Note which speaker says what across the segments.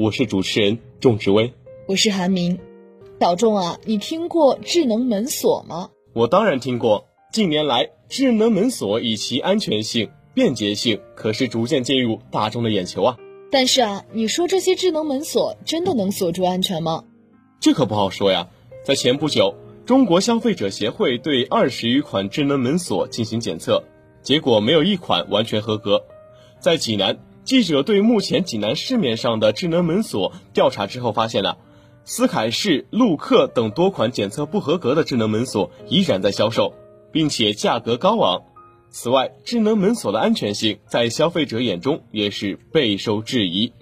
Speaker 1: 我是主持人仲志威，
Speaker 2: 我是韩明。小仲啊，你听过智能门锁吗？
Speaker 1: 我当然听过。近年来，智能门锁以其安全性、便捷性，可是逐渐进入大众的眼球啊。
Speaker 2: 但是啊，你说这些智能门锁真的能锁住安全吗？
Speaker 1: 这可不好说呀。在前不久，中国消费者协会对二十余款智能门锁进行检测，结果没有一款完全合格。在济南。记者对目前济南市面上的智能门锁调查之后，发现了斯凯仕、陆克等多款检测不合格的智能门锁依然在销售，并且价格高昂。此外，智能门锁的安全性在消费者眼中也是备受质疑。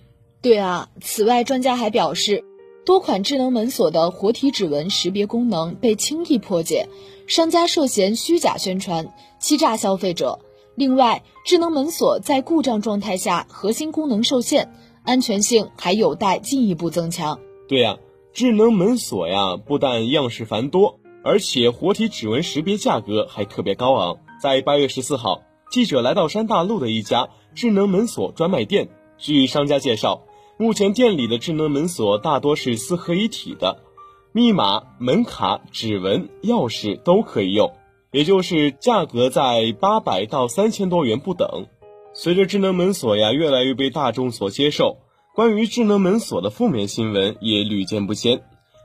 Speaker 2: 对啊，此外，专家还表示，多款智能门锁的活体指纹识别功能被轻易破解，商家涉嫌虚假宣传，欺诈消费者。另外，智能门锁在故障状态下核心功能受限，安全性还有待进一步增强。
Speaker 1: 对呀，智能门锁呀，不但样式繁多，而且活体指纹识别价格还特别高昂。在八月十四号，记者来到山大路的一家智能门锁专卖店，据商家介绍，目前店里的智能门锁大多是四合一体的，密码、门卡、指纹、钥匙都可以用。也就是价格在八百到三千多元不等。随着智能门锁呀越来越被大众所接受，关于智能门锁的负面新闻也屡见不鲜。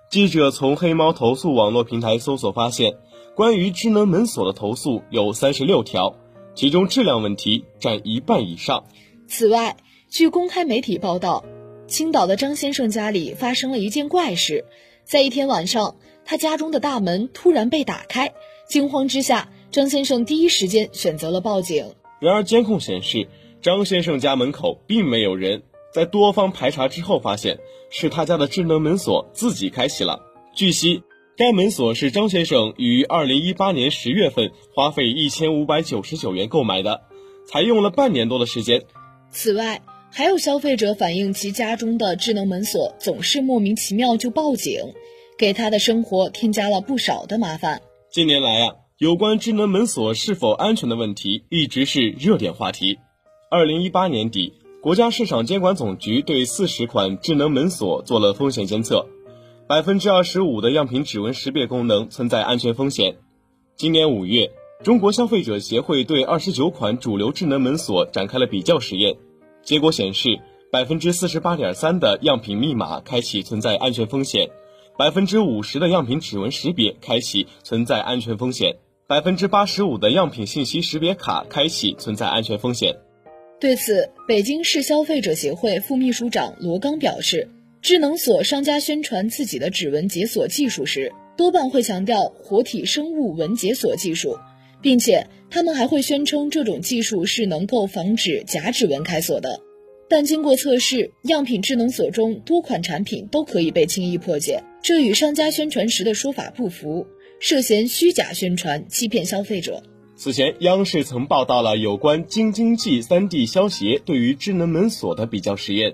Speaker 1: 记者从黑猫投诉网络平台搜索发现，关于智能门锁的投诉有三十六条，其中质量问题占一半以上。
Speaker 2: 此外，据公开媒体报道，青岛的张先生家里发生了一件怪事，在一天晚上，他家中的大门突然被打开。惊慌之下，张先生第一时间选择了报警。
Speaker 1: 然而，监控显示张先生家门口并没有人。在多方排查之后，发现是他家的智能门锁自己开启了。据悉，该门锁是张先生于二零一八年十月份花费一千五百九十九元购买的，才用了半年多的时间。
Speaker 2: 此外，还有消费者反映其家中的智能门锁总是莫名其妙就报警，给他的生活添加了不少的麻烦。
Speaker 1: 近年来啊，有关智能门锁是否安全的问题一直是热点话题。二零一八年底，国家市场监管总局对四十款智能门锁做了风险监测，百分之二十五的样品指纹识别功能存在安全风险。今年五月，中国消费者协会对二十九款主流智能门锁展开了比较实验，结果显示，百分之四十八点三的样品密码开启存在安全风险。百分之五十的样品指纹识别开启存在安全风险，百分之八十五的样品信息识别卡开启存在安全风险。
Speaker 2: 对此，北京市消费者协会副秘书长罗刚表示，智能锁商家宣传自己的指纹解锁技术时，多半会强调活体生物纹解锁技术，并且他们还会宣称这种技术是能够防止假指纹开锁的。但经过测试，样品智能锁中多款产品都可以被轻易破解。这与商家宣传时的说法不符，涉嫌虚假宣传，欺骗消费者。
Speaker 1: 此前，央视曾报道了有关京津冀三地消协对于智能门锁的比较实验，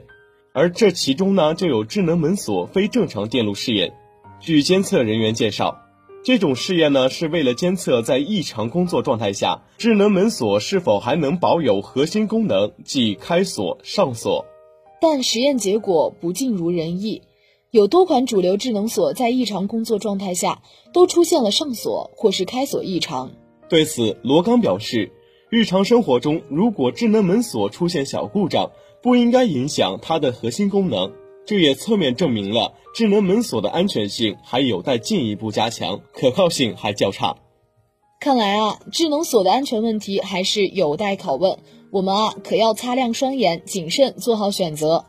Speaker 1: 而这其中呢，就有智能门锁非正常电路试验。据监测人员介绍，这种试验呢，是为了监测在异常工作状态下，智能门锁是否还能保有核心功能，即开锁、上锁。
Speaker 2: 但实验结果不尽如人意。有多款主流智能锁在异常工作状态下都出现了上锁或是开锁异常。
Speaker 1: 对此，罗刚表示，日常生活中如果智能门锁出现小故障，不应该影响它的核心功能。这也侧面证明了智能门锁的安全性还有待进一步加强，可靠性还较差。
Speaker 2: 看来啊，智能锁的安全问题还是有待拷问。我们啊，可要擦亮双眼，谨慎做好选择。